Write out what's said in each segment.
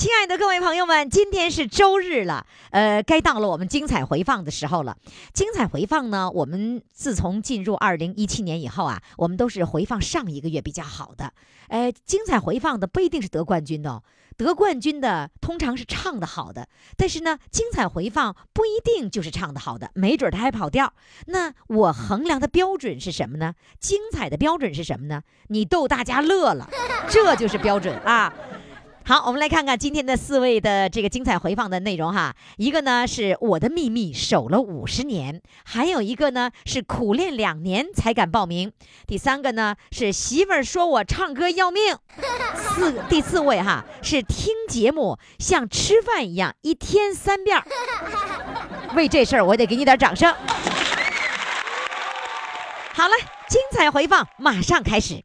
亲爱的各位朋友们，今天是周日了，呃，该到了我们精彩回放的时候了。精彩回放呢，我们自从进入二零一七年以后啊，我们都是回放上一个月比较好的。呃，精彩回放的不一定是得冠军的哦，得冠军的通常是唱的好的，但是呢，精彩回放不一定就是唱的好的，没准他还跑调。那我衡量的标准是什么呢？精彩的标准是什么呢？你逗大家乐了，这就是标准啊。好，我们来看看今天的四位的这个精彩回放的内容哈。一个呢是我的秘密守了五十年，还有一个呢是苦练两年才敢报名，第三个呢是媳妇儿说我唱歌要命，四第四位哈是听节目像吃饭一样一天三遍。为这事儿我得给你点掌声。好了，精彩回放马上开始。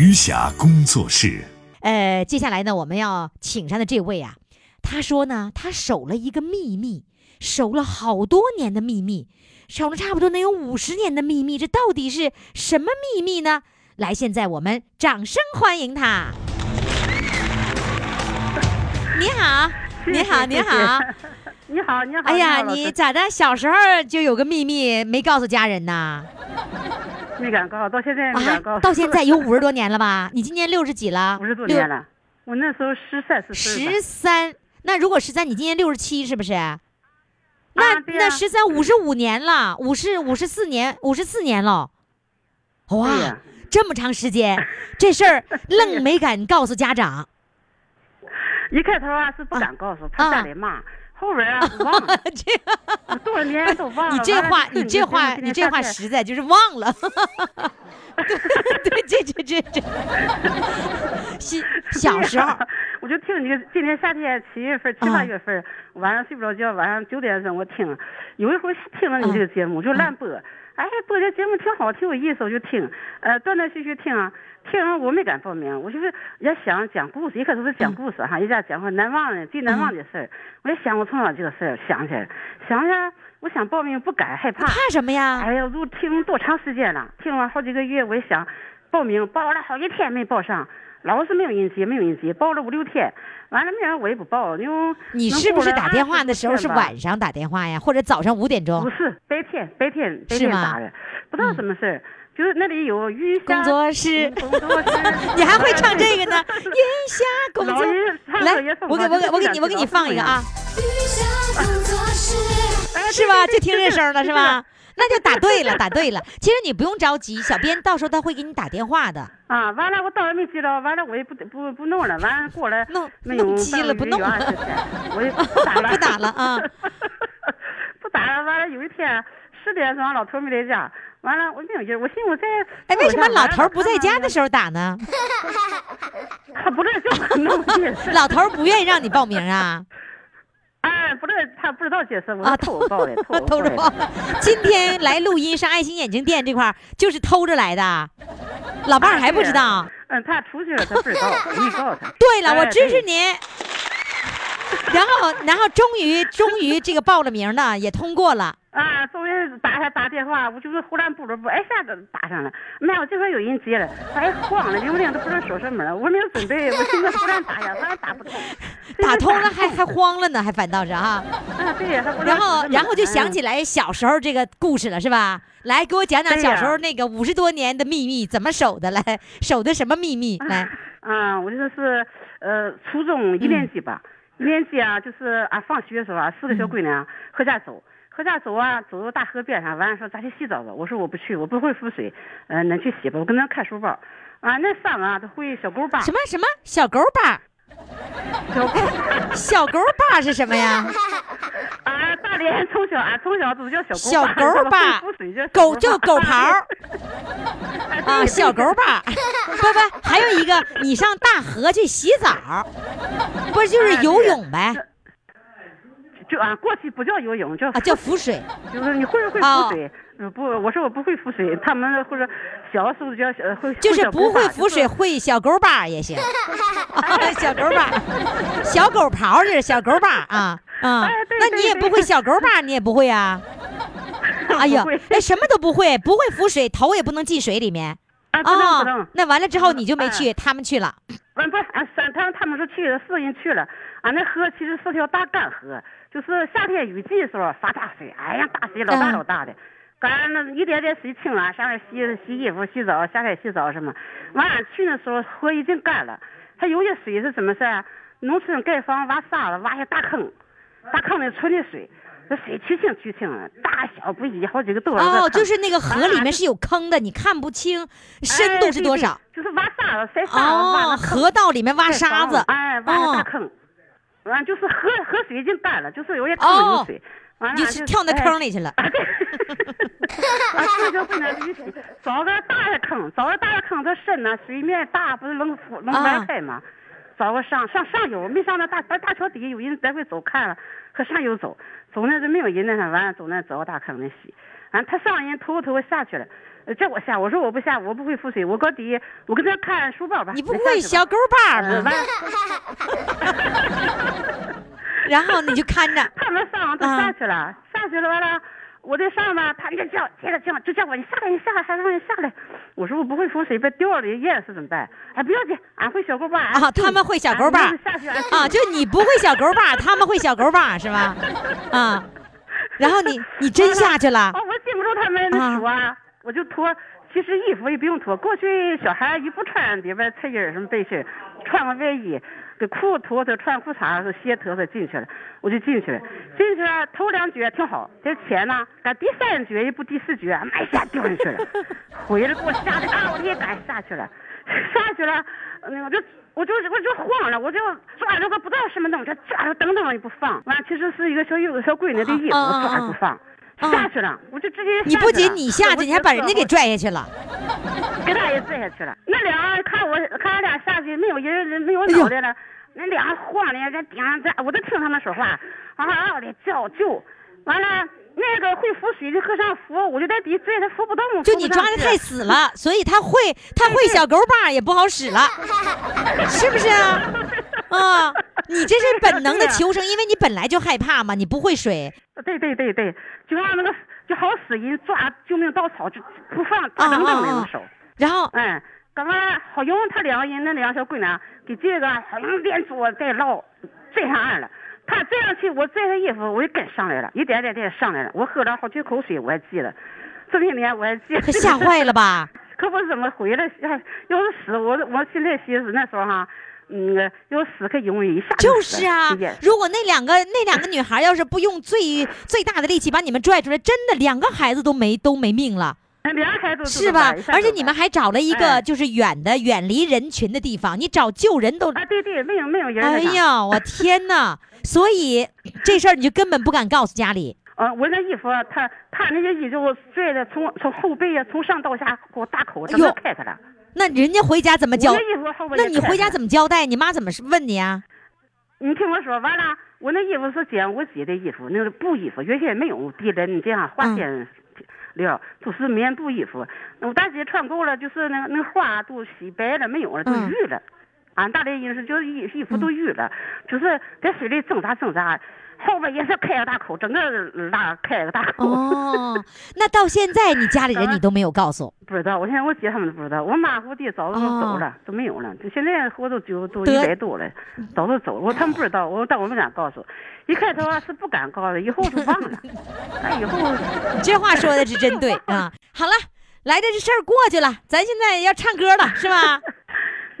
余霞工作室。呃，接下来呢，我们要请上的这位啊，他说呢，他守了一个秘密，守了好多年的秘密，守了差不多能有五十年的秘密，这到底是什么秘密呢？来，现在我们掌声欢迎他。你好，你好，你好。你好，你好。哎呀，你咋的？小时候就有个秘密没告诉家人呐？没敢告，到现在没敢告。啊，到现在有五十多年了吧？你今年六十几了？五十多年了。我那时候十三四岁十三，那如果十三，你今年六十七是不是？那、那十三五十五年了，五十五十四年，五十四年了，哇，啊这么长时间，这事儿愣没敢告诉家长。一开头啊是不敢告诉，怕家里骂。后边啊忘了，这我多少年都忘了。你这话，你这话，你这话实在就是忘了。对对，这这这这，小小时候，我就听你这个，今年夏天七月份、七八月份，晚上睡不着觉，晚上九点钟我听，有一回听了你这个节目，就乱播，哎，播这节目挺好，挺有意思，我就听，呃，断断续续听啊，听完我没敢报名，我就是也想讲故事，一开始是讲故事哈，一家讲话难忘的最难忘的事儿，我也想我从小这个事儿想起来，想想我想报名不敢害怕，怕什么呀？哎呀，都听多长时间了？听了好几个月，我也想报名，报了好几天没报上，老是没有人接，没有人接，报了五六天，完了没人我也不报，因为你是不是打电话的时候是晚上打电话呀，或者早上五点钟不？是白天，白天白天打的，不知道什么事儿，就是那里有余霞工作室嗯工作室，你还会唱这个呢？云霞工作老人唱来我给我给我给你我给你放一个啊，是吧？就听这声了是？吧？那就打对了，打对了。其实你不用着急，小编到时候他会给你打电话的。啊，完了我到也没接着，完了我也不不不弄了，完了过来弄弄急了不弄了半个月20天 我也不打了，不打了啊，不打了。完了有一天十点钟，老头没在家，完了我没有劲儿，我寻思我在哎，为什么老头儿不在家的？时候打呢？他不知道叫我弄解释，老头儿不愿意让你报名啊？哎，不知道他不知道解释，我啊，是偷报的，偷 偷着报。今天来录音上爱心眼镜店这块儿，就是偷着来的。老伴儿还不知道。嗯，他出去了，他不知道，我没告诉他。对了，我支持你。然后，然后终于，终于这个报了名呢，也通过了。啊，终于打他打电话，我就是忽然不知不，一下子打上了。妈，我这会有人接了，哎，慌了，铃铃都不知道说什么了，我没有准备，我现在忽然打呀，反正打不通，打通了还还慌了呢，还反倒是啊。啊，对呀，然后然后就想嗯起来小时候这个故事了，是吧？来，给我讲讲小时候那个五十多年的秘密怎么守的？来，守的什么秘密？来，啊，我就是呃初中一年级吧，一年级啊，就是啊放学的时候啊，四个小闺娘回家走，回家走啊，走到大河边上，完了说咱去洗澡吧。我说我不去，我不会浮水，嗯、恁去洗吧，我跟恁看书包。啊，那上啊都会小狗吧，什么什么小狗把？小狗小狗把是什么呀？啊，大连从小啊从小都叫小 小狗把，狗把会浮水叫狗刨啊，小狗把。不不，还有一个，你上大河去洗澡，不就是游泳呗？就啊，过去不叫游泳，叫啊，叫浮水。就是你会不会哦浮水？呃不，我说我不会浮水，他们或者小时候叫小会，就是不会浮水，会小狗把也行。啊小狗把，小狗刨是小狗把啊啊！那你也不会小狗把，你也不会啊？哎呀哎，什么都不会，不会浮水，头也不能进水里面。啊，不能不哦能，，那完了之后你就没哎去，他们去了。完不是啊，三他他们说去了，四个人去了，俺，那河其实是条大干河，就是夏天雨季的时候发大水，哎呀，大水老大嗯老大的，赶上那一点点水清了，上面洗洗衣服、洗澡、下海洗澡什么，完了去的时候河已经干了，它有些水是怎么事儿？农村盖房挖沙子，挖些大坑，大坑里存的水，那水清清去清了，大小不一，好几个多少个哦，就是那个河里啊面是有坑的，你看不清深度是多少。哎对对就是挖沙子、塞沙子，挖哦，那河道里面挖沙子。房哎，挖个大哦坑，完就是河河水已经干了，就是有些坑哦有水，完了你就跳那坑里。去了。啊，对，啊，这就不能找个大的坑，找个大的坑，它深呐，水面大，不是能浮能啊玩开吗？找个上上上游，没上那大大桥底下，有人来回走看了，和上游走，走那是没有人那啥，完了走那找个大坑那洗，完他上人头头下去了。呃叫我下，我说我不下，我不会浮水，我搁底，我跟他看书包吧。你不会小狗把呃吗？完，然后你就看着。他们上都啊下去了，下去了完了，我在上吧，他们就叫，接着叫，就叫我你下来，你下来，还让你下来。我说我不会浮水，被掉了淹死怎么办？哎，不要紧，俺会小狗把。啊，他们会小狗把啊，就你不会小狗把，他们会小狗把是吧？啊，然后你你真下去了哦，我禁不住他们那说啊，我就脱。其实衣服也不用脱，过去小孩也不穿里边衬衣什么背心，穿个外衣，给裤脱脱，穿裤衩和鞋脱脱进去了，我就进去了。进去了头两脚挺好，这钱呢，赶第三脚一步第四脚，妈一下掉进去了，回来给我吓得啊，我也赶下去了，下去了，嗯，我就我就我就慌了，我就抓着个不知道什么东西，抓着噔噔也不放，完其实是一个小有个小闺女的衣服，抓着不放。下去了，我就直接你不仅你下去，你还把人家给拽下去了。给他也拽下去了。那俩看我看俺俩下去，没有人没有脑袋了，那俩晃的在顶上在，我都听他们说话，嗷嗷的叫救。完了，那个会浮水的和尚浮，我就在底拽他浮不动。就你抓的太死了，所以他会他会小狗把也不好使了，是不是啊？啊，你这是本能的 求生，因为你本来就害怕嘛，你不会水。对对对对，就像那个就好使人抓救命稻草，就不放大噔噔那种手。然后，嗯，刚刚好用他两个人，那两个小闺娘给这个好像连捉带捞拽上岸了。他拽上去，我拽他衣服，我就跟上来了，一点点点上来了。我喝了好几口水，我还记得。这些年我还记得。他吓坏了吧？可不怎么回来，要要是死，我我现在寻思那时候哈，嗯，要死可容易一下就是啊，如果那两个那两个女孩要是不用最最大的力气把你们拽出来，真的两个孩子都没都没命了。两孩子是吧？而且你们还找了一个哎就是远的、远离人群的地方，你找救人都……啊，对对，没有没有人。哎呀，我天哪！所以这事儿你就根本不敢告诉家里。呃，我那衣服，他他那些衣服拽的从从后背呀，从上到下给我大口整个开开了。那人家回家怎么交？我那你回家怎么？交代？你妈怎么问你啊？你听我说，完了，我那衣服是捡我姐的衣服，那个布衣服，原先没有地毡这样花钱料，都是棉布衣服。我大姐穿够了，就是那个那花都洗白了，没有了，都嗯淤了。俺大连人是就是衣衣服都淤了，就是在水里挣扎挣扎，后边也是开个大口，整个拉开个大口。哦，那到现在你家里人你都没有告诉？不知道，我现在我姐他们都不知道，我妈和我弟早都走了，都没有了。就现在活都九都一百多了，早都走了。我他们不知道，我但我没敢告诉。一开头啊是不敢告诉，以后就忘了。那，以后 你这话说的是真对 啊！好了，来的这事儿过去了，咱现在要唱歌了，是吧？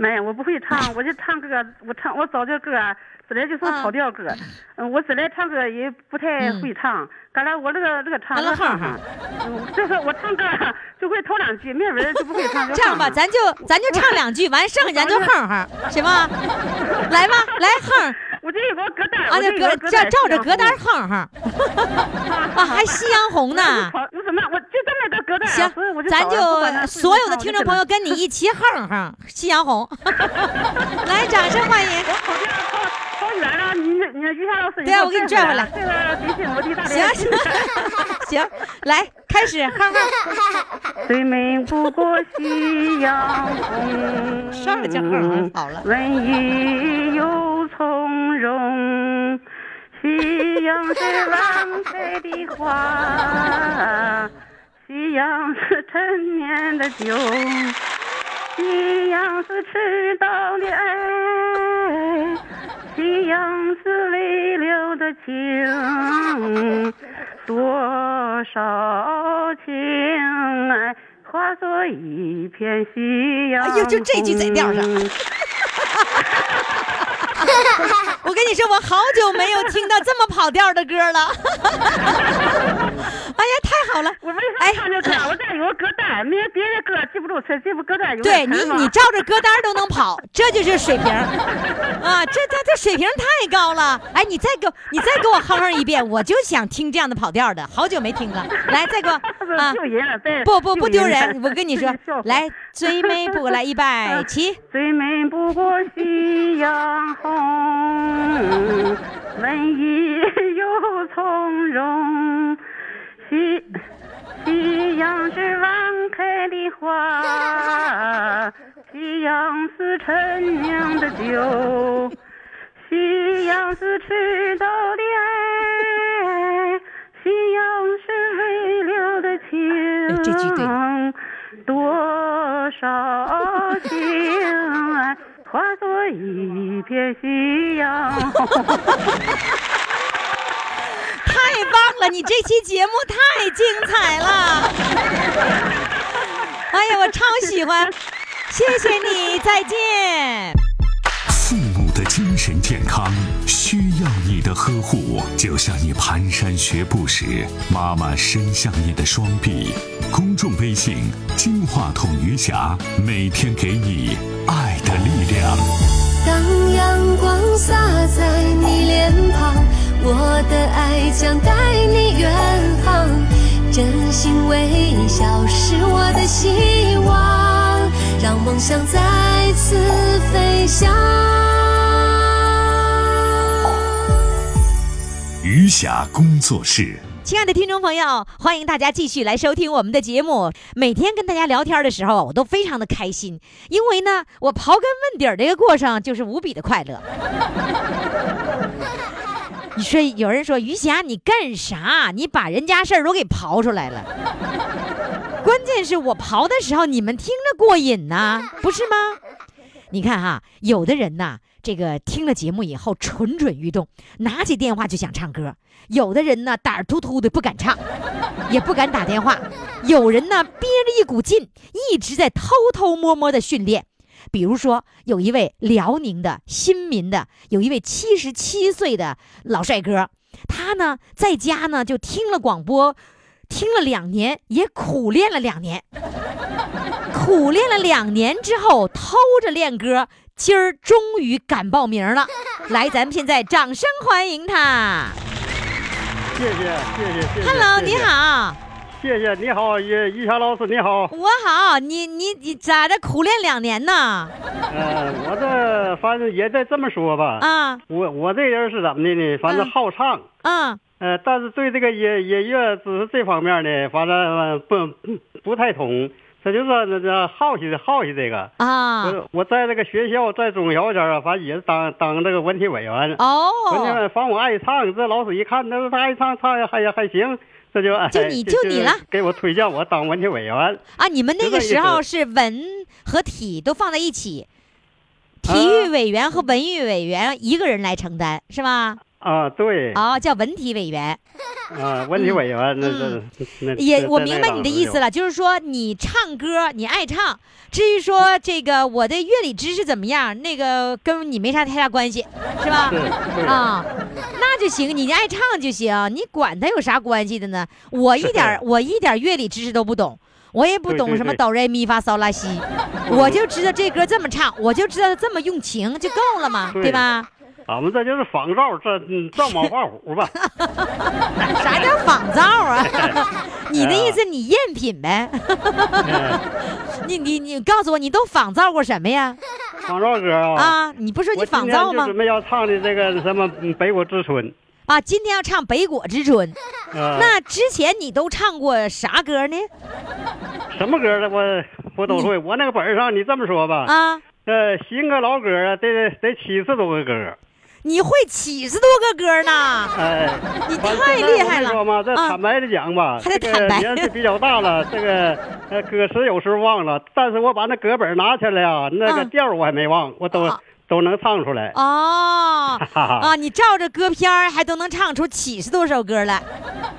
没有，我不会唱，我就唱歌，我唱我找的歌本来就是跑调歌。嗯，我本来唱歌也不太会唱，刚才我那个那个唱的哼哼，嗯，就是我唱歌就会头两句，没文就不会唱。这样吧，咱就咱就唱两句，完剩下咱就哼哼，行吗？来吧，来哼。我这有个歌单，啊，这歌照照着歌单哼哼。啊，还夕阳红呢。么？我就这么个。行，咱就所有的听众朋友跟你一起哼哼夕阳红。来，掌声欢迎。跑远了，你你于霞老师，对啊，我给你拽回来。这个微信我的大行行 行，来开始，哼哼。最美不过夕阳红，上来就哼哼好了。文艺又从容，夕阳是晚开的花，夕阳是陈年的酒。夕阳是迟到的爱，夕阳是未了的情，多少情爱化作一片夕阳。哎呦，就这句在调上。我跟你说，我好久没有听到这么跑调的歌了。哎呀，太好了！我为啥唱这歌？我这有个歌单，没别的歌记不住词，这部歌单有对你，你照着歌单都能跑，这就是水平啊！这这这水平太高了。哎，你再给我你再给我哼哼一遍，我就想听这样的跑调的，好久没听了。来，再给我 啊！不不不丢人，我跟你说，来，最美不过来一百起，最美不过夕阳红，文艺又从容。夕夕阳是晚开的花，夕阳是陈酿的酒，夕阳是迟到的爱，夕阳是未了的情，多少情爱化作一片夕阳。太棒了！你这期节目太精彩了！哎呀，我超喜欢！谢谢你，再见。父母的精神健康需要你的呵护，就像你蹒跚学步时，妈妈伸向你的双臂。公众微信“金话筒余霞”，每天给你爱的力量。当阳光洒在你脸庞。我的爱将带你远航，真心微笑是我的希望，让梦想再次飞翔。余霞工作室，亲爱的听众朋友，欢迎大家继续来收听我们的节目。每天跟大家聊天的时候，我都非常的开心，因为呢，我刨根问底儿这个过程就是无比的快乐。你说有人说于霞你干啥？你把人家事儿都给刨出来了。关键是我刨的时候，你们听着过瘾呐，不是吗？你看哈，有的人呐，这个听了节目以后蠢蠢欲动，拿起电话就想唱歌；有的人呢，胆儿突突的不敢唱，也不敢打电话；有人呢，憋着一股劲，一直在偷偷摸摸的训练。比如说，有一位辽宁的新民的，有一位七十七岁的老帅哥，他呢在家呢就听了广播，听了两年，也苦练了两年，苦练了两年之后，偷着练歌，今儿终于敢报名了。来，咱们现在掌声欢迎他。谢谢谢谢谢谢。Hello，你好。谢谢你好，于于霞老师你好，我好，你你你咋的？苦练两年呢？呃，我这反正也得这么说吧。啊，我我这人是怎么的呢？反正好唱。嗯。呃，但是对这个音音乐知识这方面呢，反正不不太通。这就是那这好奇好奇这个。啊。我我在这个学校，在中小学啊，反正也是当当这个文体委员。哦。文体委员，反正我爱唱，这老师一看，那他爱唱，唱还还行。这就就你就你了，给我推荐我当文体委员啊！你们那个时候是文和体都放在一起，体育委员和文艺委员一个人来承担是吧？啊，对。啊，叫文体委员。啊，文体委员，那这那也我明白你的意思了，就是说你唱歌你爱唱，至于说这个我的乐理知识怎么样，那个跟你没啥太大关系，是吧？啊，那就行，你爱唱就行，你管他有啥关系的呢？我一点我一点乐理知识都不懂，我也不懂什么哆来咪发嗦拉西，我就知道这歌这么唱，我就知道这么用情就够了嘛，对吧？俺们这就是仿照这照猫画虎吧？啥叫仿照啊？你的意思你赝品呗？你你你告诉我，你都仿造过什么呀？仿造歌啊？啊，你不说你仿造吗？准备要唱的这个什么《北国之春》啊，今天要唱《北国之春》。那之前你都唱过啥歌呢？什么歌呢？我我都会。我那个本上，你这么说吧。啊。呃，新歌老歌啊，得得七十多个歌。你会七十多个歌呢？哎，你太厉害了！说嘛，这坦白的讲吧，这个年纪比较大了，这个呃歌词有时候忘了，但是我把那歌本拿起来啊，那个调我还没忘，我都都能唱出来。哦，啊，你照着歌片还都能唱出七十多首歌来。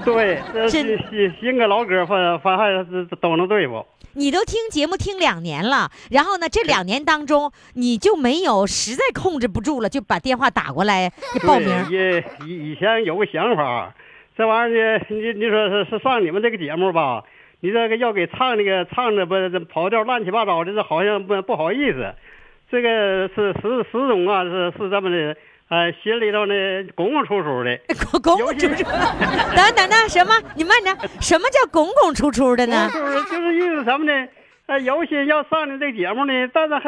对，这新新新歌老歌，反反正都能对付。你都听节目听两年了，然后呢，这两年当中你就没有实在控制不住了，就把电话打过来 报名。以以以前有个想法，这玩意儿呢，你你说是是上你们这个节目吧？你这个要给唱那个唱的不跑调乱七八糟的，这好像不不好意思。这个是石石总啊，是是这么的。哎，心里头呢，拱拱出出的，拱拱出出。等等等，什么？你慢点，什么叫拱拱出出的呢？就是意思什么呢？有心要上你这节目呢，但是还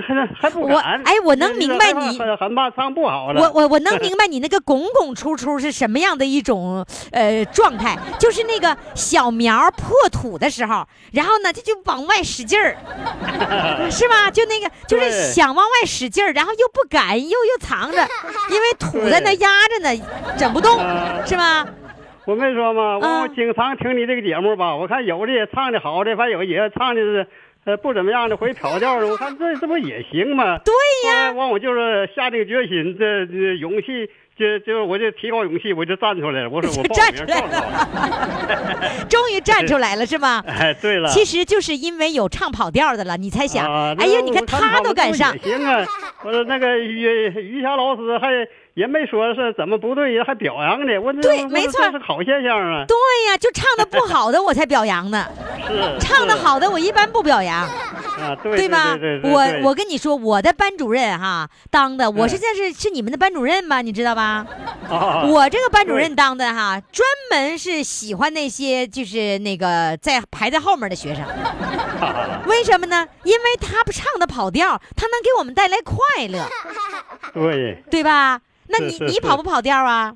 还还不敢。哎，我能明白你很怕唱不好了。我我我能 明白你那个拱拱出出是什么样的一种呃状态，就是那个小苗破土的时候，然后呢，它就往外使劲儿，是吧？就那个就是想往外使劲儿，然后又不敢，又又藏着，因为土在那压着呢，整不动，是吧？我没说吗？我经常听你这个节目吧，我看有的也唱的好的，反正有也唱的是，呃，不怎么样的，会跑调的。我看这这不也行吗？对呀。完我就是下这个决心，这这勇气，就就我就提高勇气，我就站出来了。我说 我站出来了，终于站出来了是吗？哎，对了，其实就是因为有唱跑调的了，你才想，哎呀，你看他都敢上。行啊，我说那个于于霞老师还。也没说是怎么不对，还表扬呢。我对，没错，是好现象啊。对呀，就唱的不好的我才表扬呢。是，唱的好的我一般不表扬。啊，对，对吧？我我跟你说，我的班主任哈当的，我现在是是你们的班主任吧？你知道吧？我这个班主任当的哈，专门是喜欢那些就是那个在排在后面的学生。为什么呢？因为他不唱的跑调，他能给我们带来快乐。对，对吧？那你你跑不跑调啊？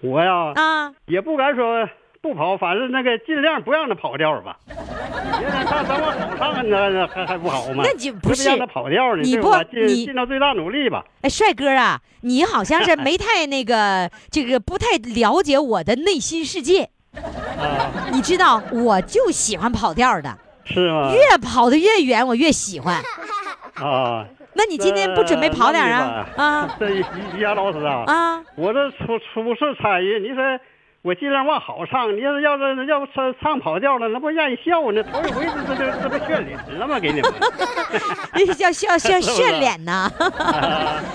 我呀啊，也不敢说不跑，反正那个尽量不让他跑调吧。别让他等我好唱，那还还不好吗？那就不是让他跑调呢，你不你尽到最大努力吧。哎，帅哥啊，你好像是没 太那个这个不太了解我的内心世界。啊，你知道，我就喜欢跑调的。是吗？越跑的越远，我越喜欢。啊。那你今天不准备跑点啊？啊，这于于霞老师啊，啊，我这初初次参与，你说我尽量往好唱，你要是要是要不唱唱跑调了，那不让人笑呢？头一回这这这不炫脸了吗？给你们，这 是叫笑笑炫脸呢。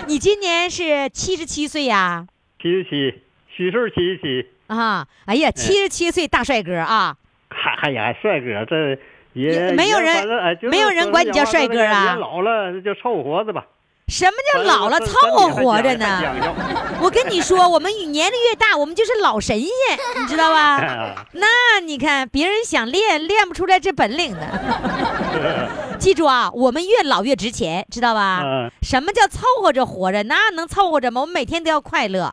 你今年是七十七岁呀？七十七，虚岁七十七啊！哎呀，七十七岁大帅哥啊！嗨嗨呀，帅哥这。也没有人，没有人管你叫帅哥啊！老了就凑合活着吧。什么叫老了凑合活着呢？我跟你说，我们年龄越大，我们就是老神仙，你知道吧？那你看，别人想练，练不出来这本领的。记住啊，我们越老越值钱，知道吧？什么叫凑合着活着？那能凑合着吗？我们每天都要快乐，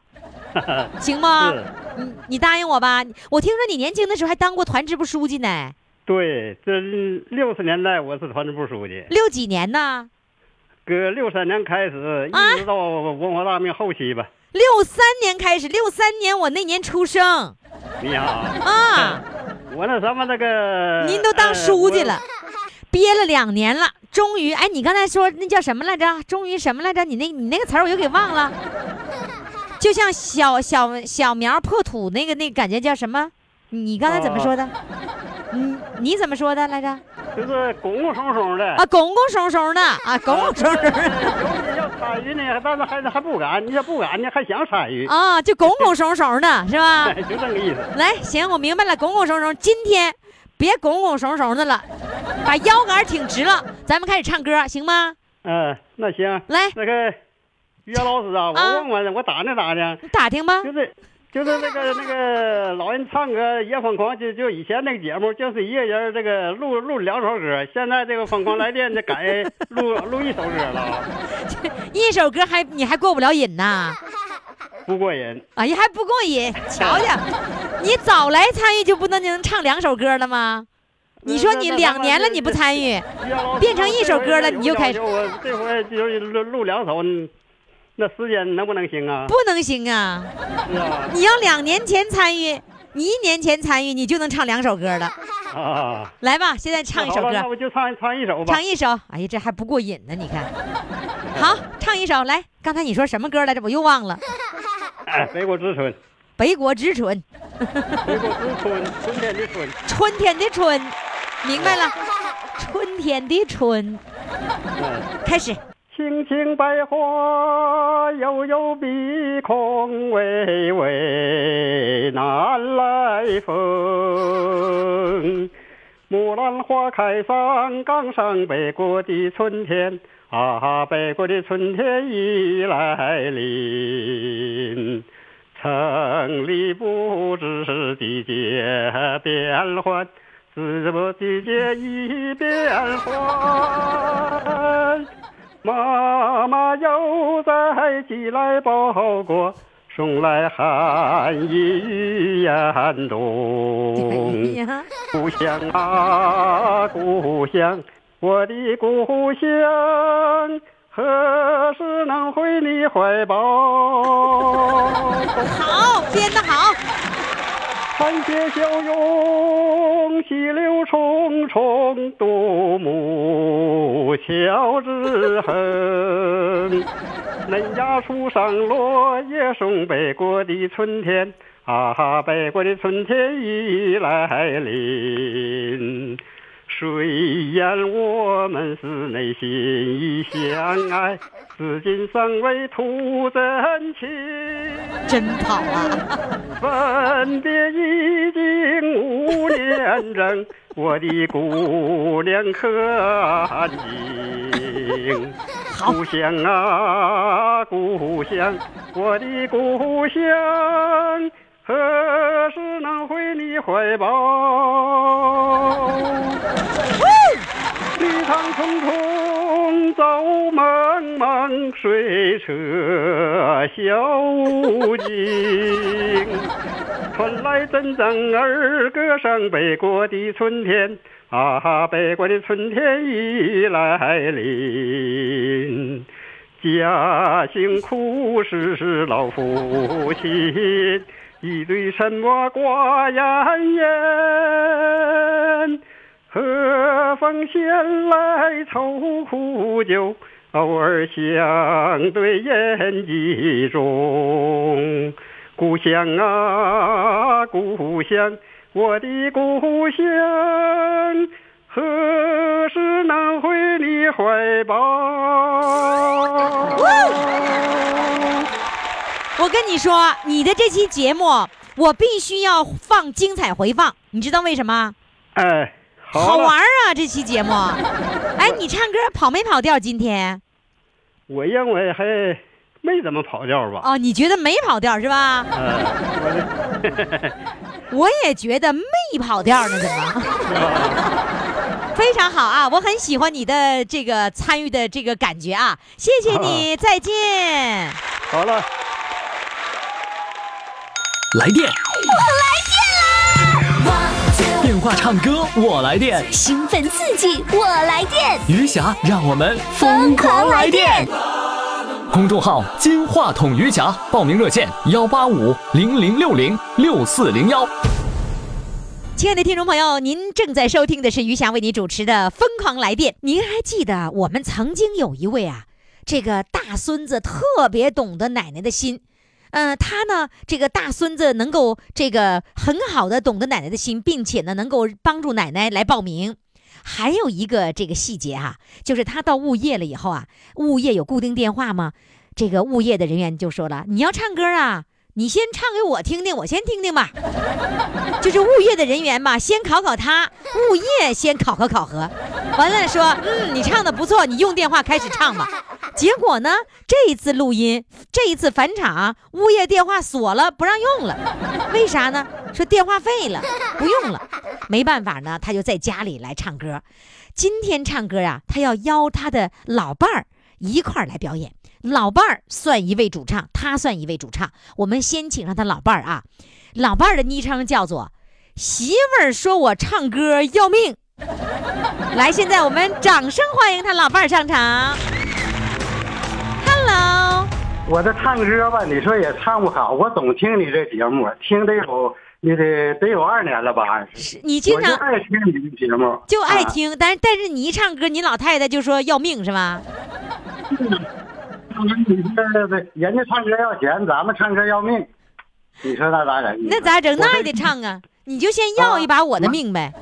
行吗？你你答应我吧。我听说你年轻的时候还当过团支部书记呢。对，这六十年代我是团支部书记。六几年呢？搁六三年开始，一直到文化大革命后期吧。六三年开始，六三年我那年出生。你好。啊。我那什么那个。您都当书记了，憋了两年了，终于哎，你刚才说那叫什么来着？终于什么来着？你那你那个词儿我又给忘了。就像小小小苗破土那个那感觉叫什么？你刚才怎么说的？你你怎么说的来着？就是拱拱松松的啊，拱拱松松的啊，拱拱松松。有要参与呢，但是还还不敢，你要不敢呢，还想参与啊？就拱拱松松的是吧？就这个意思。来，行，我明白了，拱拱松松。今天别拱拱松松的了，把腰杆挺直了，咱们开始唱歌，行吗？嗯，那行。来，那个于老师啊，我问问，我打听打听。你打听吧。就是。就是那个那个老人唱歌也疯狂，就就以前那个节目，就是一个人这个录录两首歌，现在这个疯狂来电就改 录录一首歌了。一首歌还你还过不了瘾呐？不过瘾。哎呀，还不过瘾？瞧瞧，你早来参与就不能能唱两首歌了吗？你说你两年了你不参与，变成一首歌了你就开始。我这回就是录录两首。那时间能不能行啊？不能行啊！你要两年前参与，你一年前参与，你就能唱两首歌了。啊，来吧，现在唱一首歌。那我就唱唱一首吧。唱一首，哎呀，这还不过瘾呢，你看。好，唱一首来。刚才你说什么歌来着？我又忘了。北国之春。北国之春。北国之春，春天的春。春天的春，明白了。春天的春。开始。青青百花悠悠，碧空微微南来风。木兰花开上岗上，北国的春天啊，北国的春天已来临。城里不知季节变换，是不季节已变换。妈妈又在寄来包裹，送来寒意与严冬。故乡啊，故乡，我的故乡，何时能回你怀抱？好，编得好。满天笑容，溪流重重，独木桥之横。嫩芽初上落叶送北国的春天，啊哈，北国的春天已来临。虽然我们是内心已相爱，至今尚未吐真情。真跑啊！分别已经五年整，我的姑娘可安宁？故乡啊，故乡，我的故乡。何时能回你怀抱？绿塘匆匆，走茫茫，水车小无尽。传来阵阵儿歌声，北国的春天啊，北国的春天已来临。家辛苦是老父亲。一对什么寡言言，何妨闲来凑壶酒，偶尔相对言几中。故乡啊，故乡，我的故乡，何时能回你怀抱？我跟你说，你的这期节目我必须要放精彩回放，你知道为什么？哎，好玩啊！这期节目，哎，你唱歌跑没跑调？今天，我认为还没怎么跑调吧。哦，你觉得没跑调是吧？我也觉得没跑调呢，怎么？非常好啊，我很喜欢你的这个参与的这个感觉啊！谢谢你，再见。好了。来电，我来电啦！电话唱歌，我来电，兴奋刺激，我来电，余霞，让我们疯狂来电！公众号“金话筒余霞”，报名热线：幺八五零零六零六四零幺。亲爱的听众朋友，您正在收听的是余霞为你主持的《疯狂来电》。您还记得我们曾经有一位啊，这个大孙子特别懂得奶奶的心。嗯，他呢，这个大孙子能够这个很好的懂得奶奶的心，并且呢，能够帮助奶奶来报名。还有一个这个细节哈，就是他到物业了以后啊，物业有固定电话吗？这个物业的人员就说了：“你要唱歌啊，你先唱给我听听，我先听听吧。”就是物业的人员嘛，先考考他，物业先考核考核，完了说：“嗯，你唱的不错，你用电话开始唱吧。”结果呢，这一次录音，这一次返场，物业电话锁了，不让用了。为啥呢？说电话费了，不用了。没办法呢，他就在家里来唱歌。今天唱歌啊，他要邀他的老伴儿一块儿来表演。老伴儿算一位主唱，他算一位主唱。我们先请上他老伴儿啊，老伴儿的昵称叫做“媳妇儿说我唱歌要命”。来，现在我们掌声欢迎他老伴儿上场。Hello，我这唱歌吧，你说也唱不好。我总听你这节目，听得有，你得得有二年了吧？是你经常爱听你的节目，就爱听。但是但是你一唱歌，你老太太就说要命是吧？你这这人家唱歌要钱，咱们唱歌要命。你说那咋整？那咋整？那也得唱啊！你就先要一把我的命呗。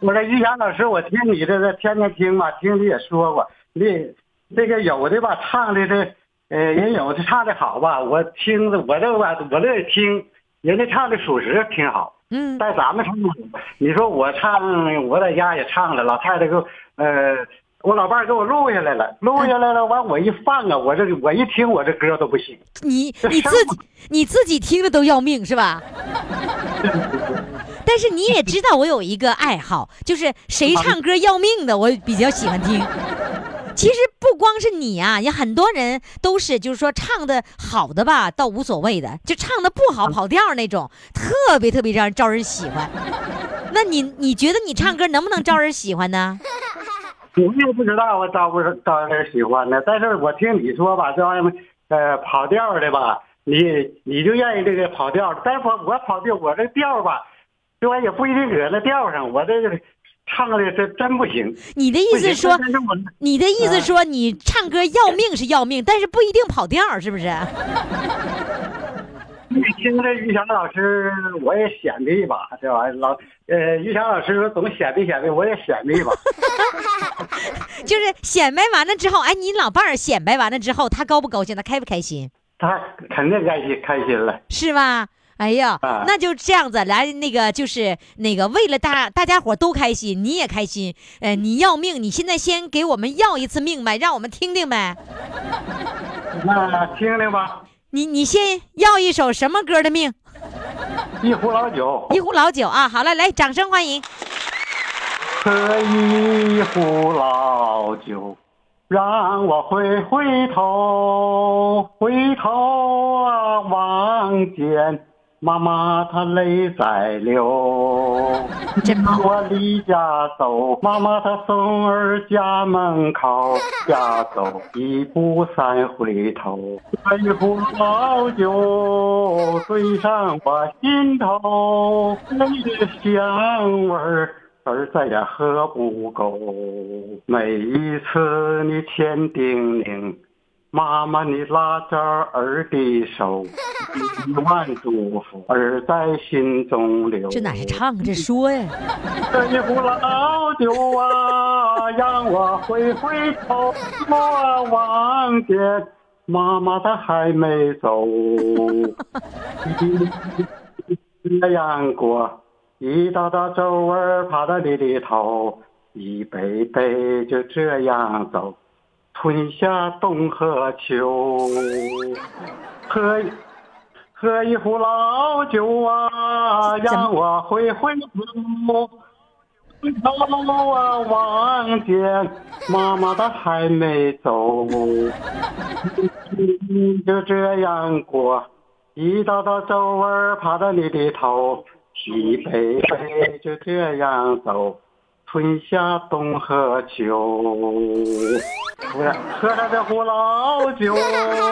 我说于霞老师，我听你这个天天听嘛，听你也说过，你这个有的吧唱的这，呃，人有的唱的好吧，我听着我这吧我乐意听，人家唱的属实挺好。嗯。但咱们唱，你说我唱，我在家也唱了，老太太给我，呃。我老伴儿给我录下来了，录下来了，完我一放啊，我这我一听我这歌都不行。你你自己你自己听着都要命是吧？但是你也知道我有一个爱好，就是谁唱歌要命的，我比较喜欢听。其实不光是你啊，有很多人都是，就是说唱的好的吧，倒无所谓的，就唱的不好跑调那种，特别特别让人招人喜欢。那你你觉得你唱歌能不能招人喜欢呢？我也不知道我招不招人喜欢呢，但是我听你说吧，这玩意儿，呃，跑调的吧，你你就愿意这个跑调，但是我我跑调，我这调吧，这玩意也不一定搁那调上，我这个唱的这真不行。你的意思说，你的意思说你唱歌要命是要命，但是不一定跑调，是不是？你听着于翔老师，我也显摆一把，这玩意儿老呃，于翔老师说总显摆显摆，我也显摆一把。就是显摆完了之后，哎，你老伴儿显摆完了之后，他高不高兴？他开不开心？他肯定开心，开心了，是吧？哎呀，那就这样子来，那个就是那个，为了大大家伙都开心，你也开心，呃，你要命，你现在先给我们要一次命呗，让我们听听呗。那听听吧。你你先要一首什么歌的命？一壶老酒。一壶老酒啊！好了，来，掌声欢迎。喝一壶老酒，让我回回头，回头啊，望见。妈妈她泪在流，我离家走，妈妈她送儿家门口，家走一步三回头，喝一壶老酒醉上我心头，你的香味儿儿再也喝不够，每一次你千叮咛。妈妈，你拉着儿的手，一万祝福儿在心中留。这哪是唱，这说呀。这一壶老酒啊，让我回回头，我望见妈妈她还没走。太阳过，一道道皱纹爬到你的头，一杯杯就这样走。春夏冬和秋，喝喝一壶老酒啊，让我回回头，回头啊，望见妈妈她还没走，就这样过，一道道皱纹爬到你的头，一杯杯就这样走。春夏冬和秋，喝喝了这壶老酒，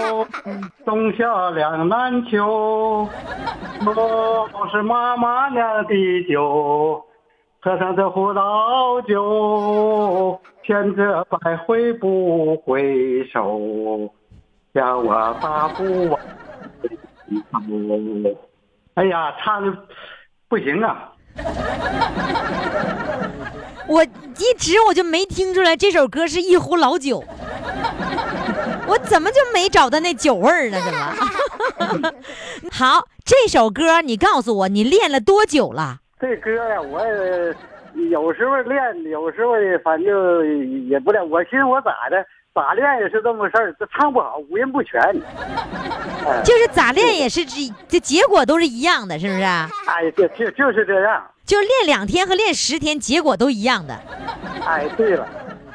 冬夏两难求。都是妈妈酿的酒，喝上这壶老酒，千折百回不回首。叫我大步哎呀，唱的不行啊！我一直我就没听出来这首歌是一壶老酒，我怎么就没找到那酒味儿呢？怎么？好，这首歌你告诉我，你练了多久了？这歌呀，我有时候练，有时候反正也不练。我寻思我咋的，咋练也是这么事儿，这唱不好，五音不全。就是咋练也是这这结果都是一样的，是不是？哎，就就就是这样。就练两天和练十天，结果都一样的。哎，对了，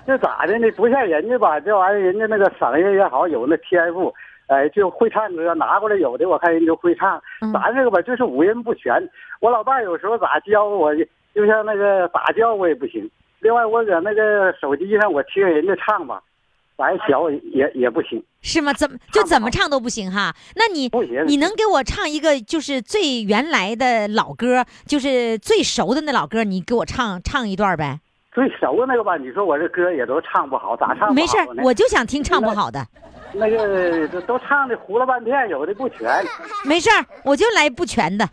这咋的呢？不像人家吧，这玩意儿人家那个嗓音也好，有那天赋，哎，就会唱歌，拿过来有的我看人就会唱。咱这个吧，就是五音不全。我老伴有时候咋教我，就像那个咋教我也不行。另外，我搁那个手机上我听人家唱吧。胆小也也不行，是吗？怎么就怎么唱都不行哈？那你，你能给我唱一个就是最原来的老歌，就是最熟的那老歌，你给我唱唱一段呗？最熟的那个吧，你说我这歌也都唱不好，咋唱？没事，我就想听唱不好的。那个都唱的糊了半天，有的不全。没事，我就来不全的。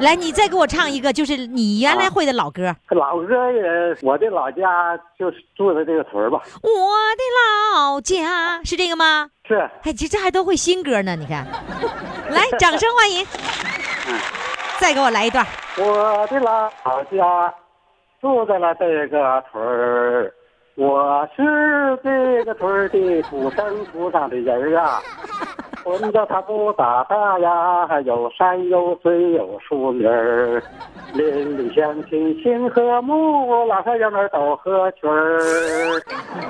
来，你再给我唱一个，就是你原来会的老歌。老歌也，我的老家就是住在这个屯儿吧。我的老家是这个吗？是。哎，这这还都会新歌呢，你看。来，掌声欢迎。嗯再给我来一段。我的老家住在了这个屯儿，我是这个屯儿的土生土长的人啊。村子它不咋大呀，有山有水有树林儿，邻里乡亲亲和睦，老少爷们都合群儿。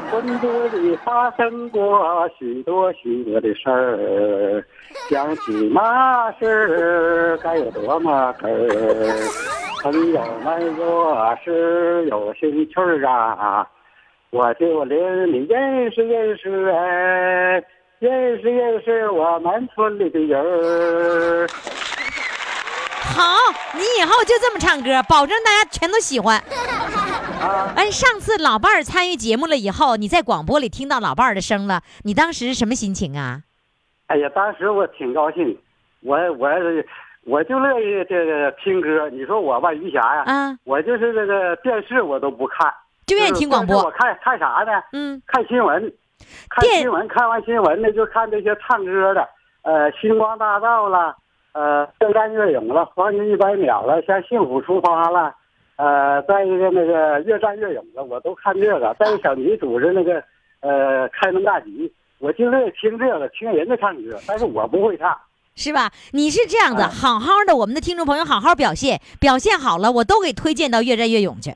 村子里发生过许多许多的事儿，想起那事该有多么哏儿。朋友们若是有兴趣啊，我就领你认识认识哎。认识认识我们村里的人儿。好，你以后就这么唱歌，保证大家全都喜欢。啊！哎，上次老伴儿参与节目了以后，你在广播里听到老伴儿的声了，你当时什么心情啊？哎呀，当时我挺高兴，我我我就乐意这个听歌。你说我吧，余霞呀，啊，我就是这个电视我都不看，就愿意听广播。我看看啥呢？嗯，看新闻。看新闻，看完新闻呢，就看这些唱歌的，呃，星光大道了，呃，越战越勇了，黄金一百秒了，像幸福出发了，呃，再一个那个越战越勇了，我都看这个。再一个小女组织那个，呃，开门大吉，我就乐意听这个，听人家唱歌，但是我不会唱，是吧？你是这样子，好好的，我们的听众朋友好好表现，表现好了，我都给推荐到越战越勇去。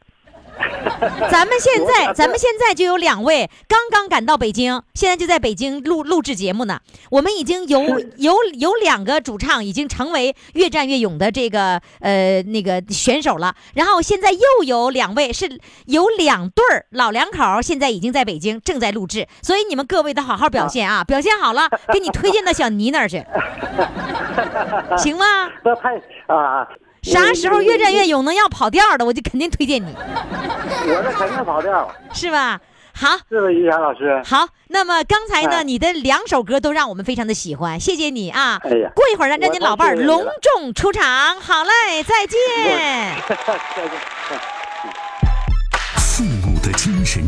咱们现在，咱们现在就有两位刚刚赶到北京，现在就在北京录录制节目呢。我们已经有 有有两个主唱已经成为越战越勇的这个呃那个选手了，然后现在又有两位是有两对儿老两口，现在已经在北京正在录制，所以你们各位得好好表现啊，表现好了，给你推荐到小妮那儿去，行吗？那太啊。啥时候越战越勇能要跑调的，我就肯定推荐你。我这肯定跑调，是吧？好，是吧，于霞老师？好，那么刚才呢，你的两首歌都让我们非常的喜欢，谢谢你啊。哎呀，过一会儿让让你老伴儿隆重出场。好嘞，再见。再见。父母的精神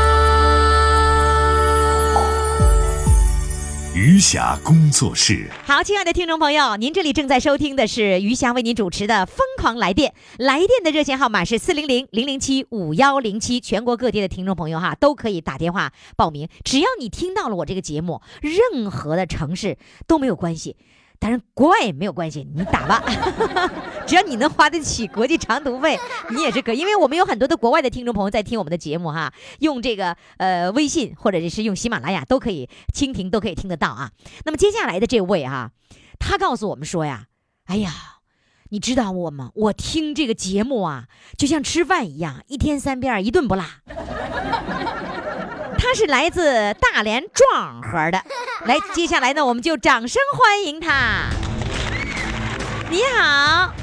余霞工作室，好，亲爱的听众朋友，您这里正在收听的是余霞为您主持的《疯狂来电》，来电的热线号码是四零零零零七五幺零七，全国各地的听众朋友哈都可以打电话报名，只要你听到了我这个节目，任何的城市都没有关系。当然国外也没有关系，你打吧，只要你能花得起国际长途费，你也是可以。因为我们有很多的国外的听众朋友在听我们的节目哈，用这个呃微信或者是用喜马拉雅都可以蜻蜓都可以听得到啊。那么接下来的这位哈，他告诉我们说呀，哎呀，你知道我吗？我听这个节目啊，就像吃饭一样，一天三遍，一顿不落。他是来自大连壮河的，来，接下来呢，我们就掌声欢迎他。你好，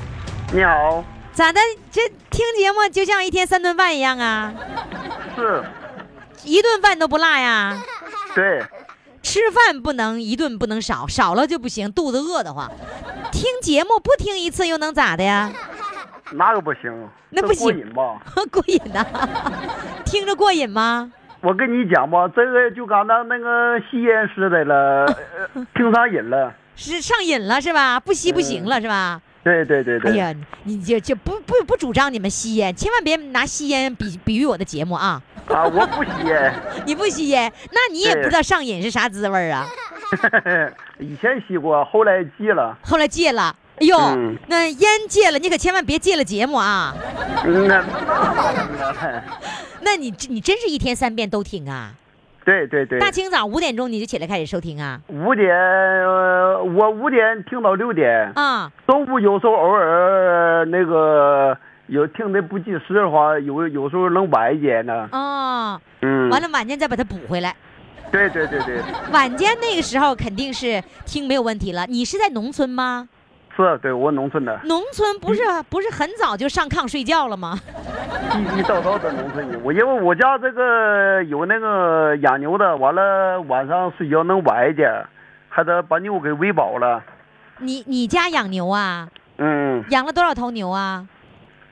你好，咋的？这听节目就像一天三顿饭一样啊？是，一顿饭都不落呀？对，吃饭不能一顿不能少，少了就不行，肚子饿得慌。听节目不听一次又能咋的呀？那个不行，那不行过瘾吧？过瘾呐，听着过瘾吗？我跟你讲吧，这个就刚当那个吸烟似的了，听上瘾了。是上瘾了是吧？不吸不行了是吧？对对对对。哎呀，你就就不不不主张你们吸烟，千万别拿吸烟比比喻我的节目啊！啊，我不吸烟。你不吸烟，那你也不知道上瘾是啥滋味啊？以前吸过，后来戒了。后来戒了。哎呦，那烟戒了，你可千万别戒了节目啊！那那 那你你真是一天三遍都听啊？对对对。大清早五点钟你就起来开始收听啊？五点，我五点听到六点。啊。中午有时候偶尔那个有听的不及时的话，有有时候能晚一点呢。哦。嗯。完了晚间再把它补回来。对对对对。晚间那个时候肯定是听没有问题了。你是在农村吗？是，对我农村的。农村不是不是很早就上炕睡觉了吗？地地道道的农村人，我因为我家这个有那个养牛的，完了晚上睡觉能晚一点，还得把牛给喂饱了。你你家养牛啊？嗯。养了多少头牛啊？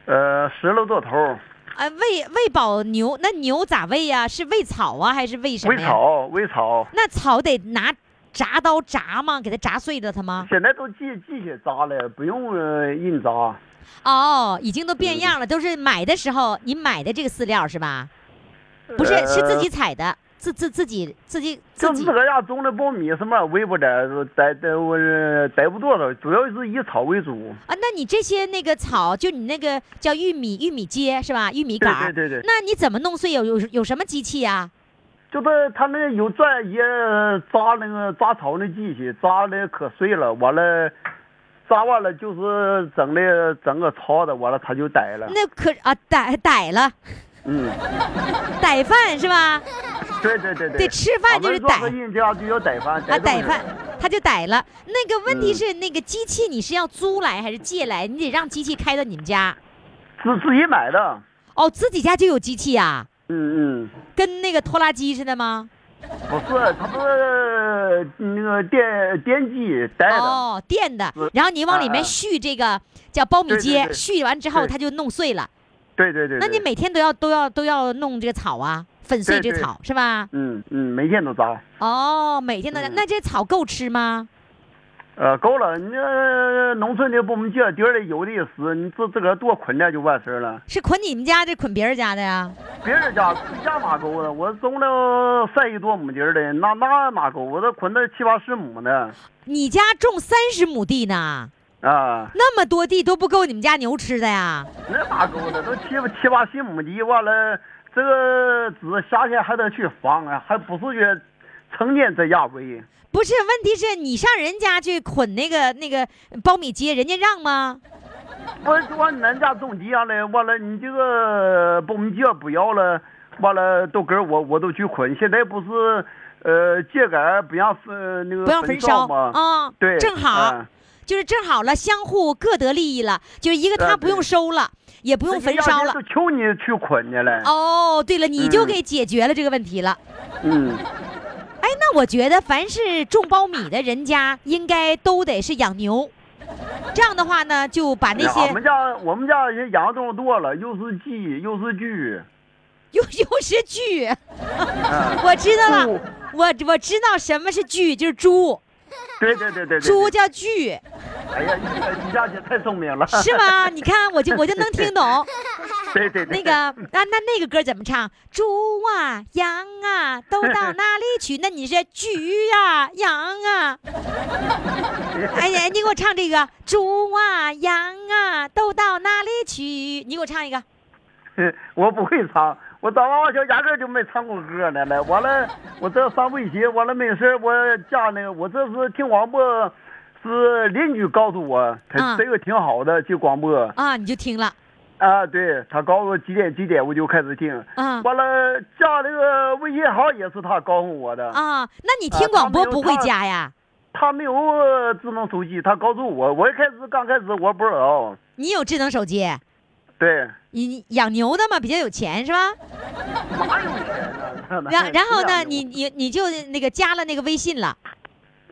呃，十来多头。啊，喂喂饱牛，那牛咋喂呀？是喂草啊，还是喂什么喂草，喂草。那草得拿。铡刀铡吗？给它铡碎了它吗？现在都机机械铡了，不用人铡。哦，已经都变样了，都是买的时候你买的这个饲料是吧？不是，是自己采的，自自自己自己自己。就这家种的苞米什么喂不得，逮逮我逮不多少，主要是以草为主。啊，那你这些那个草，就你那个叫玉米玉米秸是吧？玉米杆。对对对。那你怎么弄碎？有有有什么机器呀？就是他那有专业扎那个扎草那机器，扎的可碎了，完了，扎完了就是整的整个糙的，完了他就逮了。那可啊逮逮了，嗯，逮饭是吧？对对对对。对，吃饭就是逮。人家就要逮饭。啊，逮饭，他就逮了。那个问题是，那个机器你是要租来还是借来？你得让机器开到你们家。自自己买的。哦，自己家就有机器呀。嗯嗯，跟那个拖拉机似的吗？不是，它不是那个电电机带的。哦，电的。然后你往里面续这个叫苞米秸，续完之后它就弄碎了。对对对。那你每天都要都要都要弄这个草啊，粉碎这草是吧？嗯嗯，每天都扎。哦，每天都扎。那这草够吃吗？呃，够了，你农村的不我们这地儿的有的是，你自自个儿多捆点就完事儿了。是捆你们家的，捆别人家的呀？别人家自家马够的？我种了三十多亩地儿的，那那哪够？我都捆了七八十亩呢。你家种三十亩地呢？啊，那么多地都不够你们家牛吃的呀？那哪够的？都七七八十亩地，完了这个子夏天还得去放啊，还不是说成天在家喂。不是，问题是你上人家去捆那个那个苞米秸，人家让吗？我往恁家种地下了，完了你这个苞米秸不要了，完了都跟我我都去捆。现在不是呃秸秆不让分那个不让焚烧吗？啊，对，正好就是正好了，相互各得利益了。就是一个他不用收了，也不用焚烧了。就求你去捆去了。哦，对了，你就给解决了这个问题了。嗯。哎，那我觉得凡是种苞米的人家，应该都得是养牛。这样的话呢，就把那些我们家我们家人养的东西多了，又是鸡又是猪，又又是猪。我知道了，我我知道什么是猪，就是猪。对对对对。猪叫猪。哎呀，你你家姐太聪明了。是吗？你看，我就我就能听懂。对对对。那个那，那那个歌怎么唱？猪啊，羊啊，都到哪里去？那你是猪啊，羊啊？哎呀，你给我唱这个。猪啊，羊啊，都到哪里去？你给我唱一个。我不会唱，我早娃娃小压根就没唱过歌呢。来，完了，我这上微信，完了没事我加那个，我这是听广播。是邻居告诉我，他这个挺好的，就广播啊，你就听了啊？对他告诉我几点几点，我就开始听啊。完了加这个微信号也是他告诉我的啊。那你听广播不会加呀？他没有智能手机，他告诉我，我一开始刚开始我不知道。你有智能手机？对。你养牛的嘛，比较有钱是吧？哪有钱呢？然然后呢，你你你就那个加了那个微信了。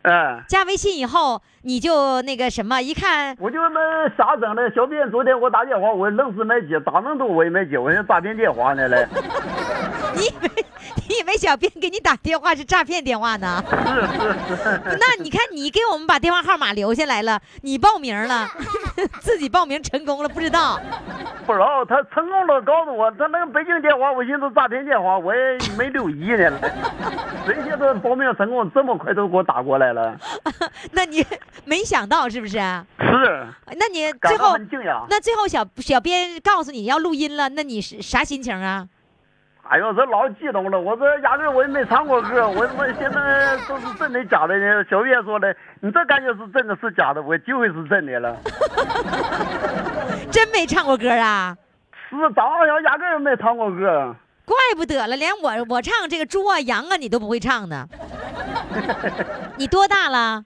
嗯，加微信以后你就那个什么，一看我就那瞎整的。小编昨天给我打电话，我愣是没接，打那么多我也没接，我像诈骗电话呢嘞。你以为 你以为小编给你打电话是诈骗电话呢？是是是。那你看你给我们把电话号码留下来了，你报名了，自己报名成功了不知道？不知道，他成功了告诉我，他那个北京电话我寻思诈骗电话，我也没留意呢。谁晓得报名成功这么快都给我打过来了？那你 没想到是不是？是。那你最后那最后小小编告诉你要录音了，那你是啥心情啊？哎呦，这老激动了！我这压根我也没唱过歌，我他妈现在都是真的假的呢？小月说的，你这感觉是真的是假的？我就会是真的了。真没唱过歌啊？是，张好像压根没唱过歌。怪不得了，连我我唱这个猪啊羊啊你都不会唱呢。你多大了？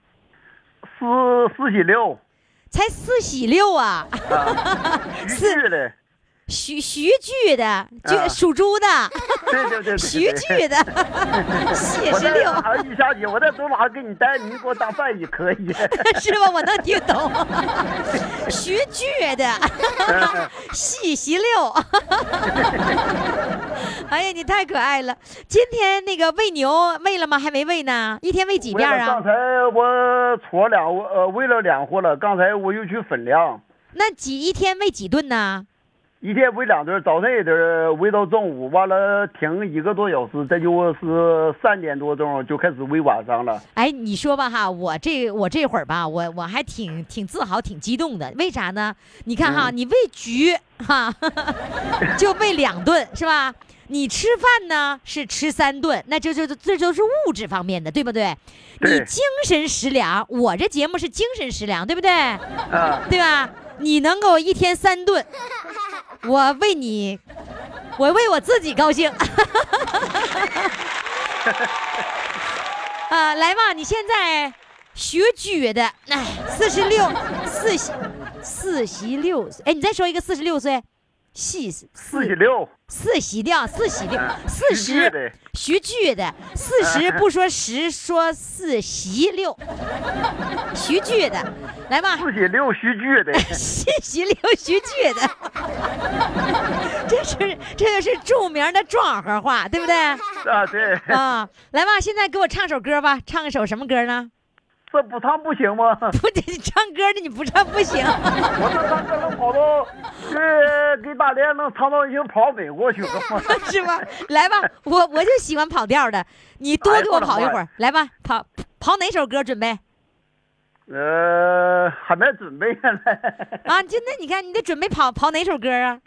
四四喜六。才四喜六啊？四的。徐徐剧的，就属猪的，对对对，徐剧的，谢十六。于小姐，我在走哪给你带，你给我当翻译可以，是吧？我能听懂。徐剧的，细十六。哎呀，你太可爱了！今天那个喂牛喂了吗？还没喂呢，一天喂几遍啊？刚才我搓两呃喂了两回了，刚才我又去分粮。那几一天喂几顿呢？一天喂两顿，早晨一顿，喂到中午，完了停一个多小时，这就是三点多钟就开始喂晚上了。哎，你说吧哈，我这我这会儿吧，我我还挺挺自豪，挺激动的。为啥呢？你看哈，你喂橘哈，就喂两顿是吧？你吃饭呢是吃三顿，那就就这都是物质方面的，对不对？你精神食粮，我这节目是精神食粮，对不对？啊，对吧？你能够一天三顿。我为你，我为我自己高兴。啊，来吧，你现在学举的，哎，四十六，四十，四十六岁。哎，你再说一个四十六岁。四四十六，四喜六，四喜六，四十徐剧的，四十不说十，说四喜六，徐剧的，来吧。四喜六徐剧的，四喜六徐剧的，这是这就是著名的庄河话，对不对？啊，对。啊，来吧，现在给我唱首歌吧，唱一首什么歌呢？这不唱不行吗？不得唱歌的，你不唱不行。我这唱歌能跑到，给给大连能唱到已经跑美国去了 是吧？来吧，我我就喜欢跑调的，你多给我跑一会儿。来吧，跑跑哪首歌？准备？呃，还没准备呢。啊，就那你看，你得准备跑跑哪首歌啊？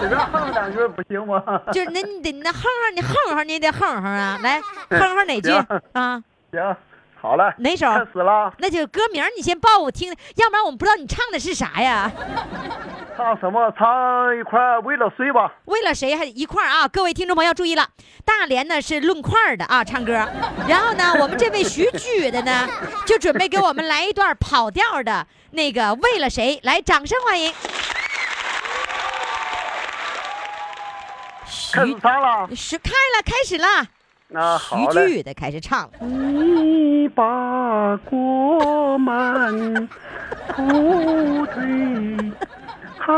随便哼两句不行吗？就那你得那哼哼，你哼哼，你得哼哼啊！来，哼哼哪句啊？行。好了，哪首？开始了。那就歌名，你先报我听，要不然我们不知道你唱的是啥呀。唱什么？唱一块为了谁吧。为了谁还一块啊？各位听众朋友注意了，大连呢是论块的啊，唱歌。然后呢，我们这位徐剧的呢，就准备给我们来一段跑调的那个为了谁？来，掌声欢迎。开始唱了。是开了，开始了。那徐剧的开始唱了。你把锅满土堆，汗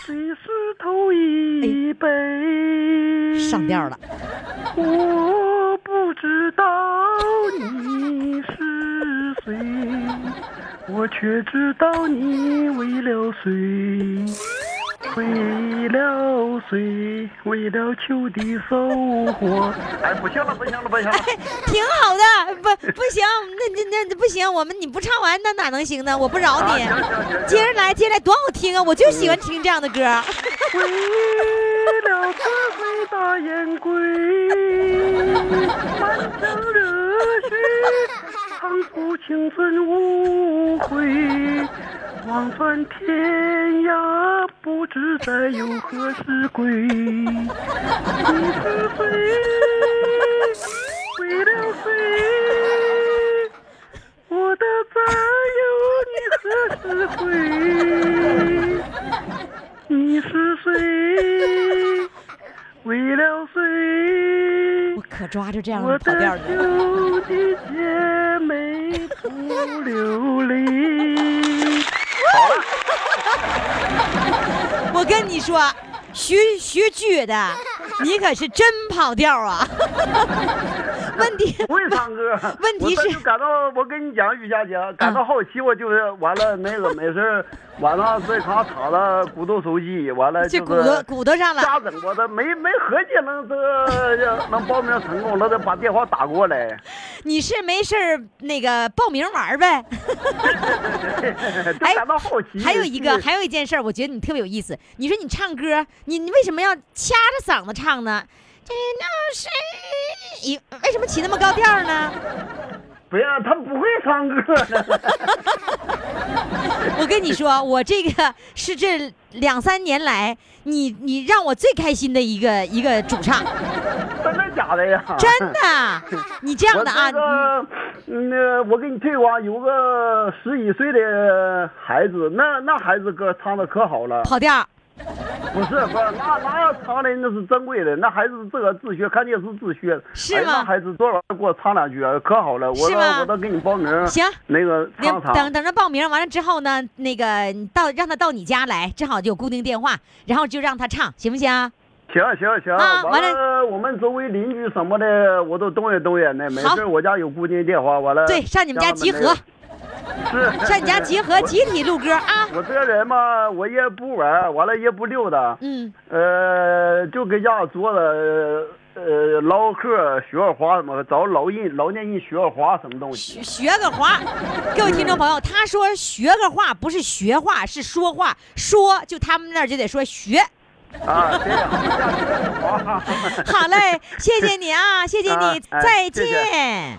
水湿透衣背。上调了。我不知道你是谁，我却知道你为了谁。为了谁？为了秋的收获。哎，不行了，不行了，不行了。挺好的，不不行，那那那不行，我们你不唱完那哪能行呢？我不饶你。接着来，接着来，多好听啊！我就喜欢听这样的歌。为了这回大雁归，满腔热血，唱出青春无悔。望穿天涯，不知再有何时归。你是谁？为了谁？我的再有你何时回？你是谁？为了谁？我可抓住这样的跑调的。我的姐妹不流泪。好了，我跟你说，学学剧的，你可是真跑调啊！问题 不会唱歌，问题是感到我跟你讲，于佳姐，感到好奇，我就是完了那个没事晚上在炕躺着鼓捣手机，完了就鼓捣鼓捣上了。瞎整我的，没没合计能这能报名成功了，得把电话打过来。你是没事那个报名玩呗？哎，感到好奇。还有一个，还有一件事我觉得你特别有意思。你说你唱歌，你你为什么要掐着嗓子唱呢？这那谁，你为什么起那么高调呢？不要，他不会唱歌。我跟你说，我这个是这两三年来，你你让我最开心的一个一个主唱。真的假的呀？真的，你这样的啊？那我给你推广，有个十一岁的孩子，那那孩子歌唱的可好了，跑调。不是不是，那那唱的那是珍贵的，那孩子自个自学，看电视自学。是吗？那孩子昨晚给我唱两句，可好了。我我都给你报名。行。那个唱唱。等等着报名完了之后呢，那个到让他到你家来，正好就有固定电话，然后就让他唱，行不行？行行行。啊，完了，我们周围邻居什么的，我都动员动员的。没事，我家有固定电话，完了。对，上你们家集合。是上你家集合，集体录歌啊！我这人嘛，我也不玩，完了也不溜达，嗯，呃，就搁家坐着，呃，唠嗑，学个话什么，找老人老年人学个话什么东西。学个话，各位听众朋友，他说学个话不是学话，是说话，说就他们那儿就得说学。啊。好嘞，谢谢你啊，谢谢你，再见。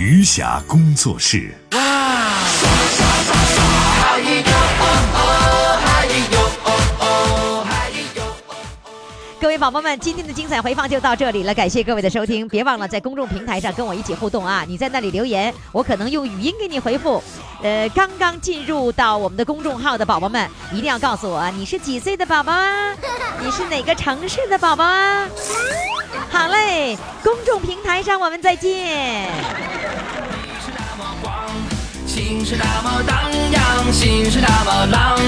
余霞工作室。宝宝们，今天的精彩回放就到这里了，感谢各位的收听，别忘了在公众平台上跟我一起互动啊！你在那里留言，我可能用语音给你回复。呃，刚刚进入到我们的公众号的宝宝们，一定要告诉我你是几岁的宝宝啊？你是哪个城市的宝宝啊？好嘞，公众平台上我们再见。心是那么荡漾，心是那么浪，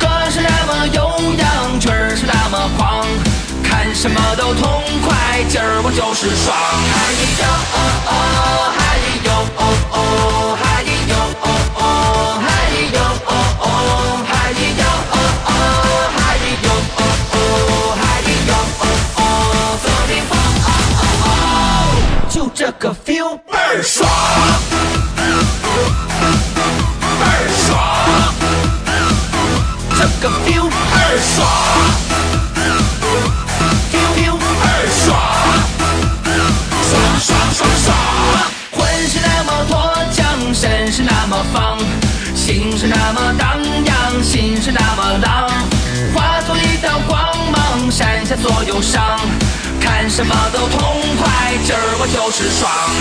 歌是那么悠扬，曲儿是那么狂，看什么都痛快，今儿我就是爽。嗨哟哦都是爽。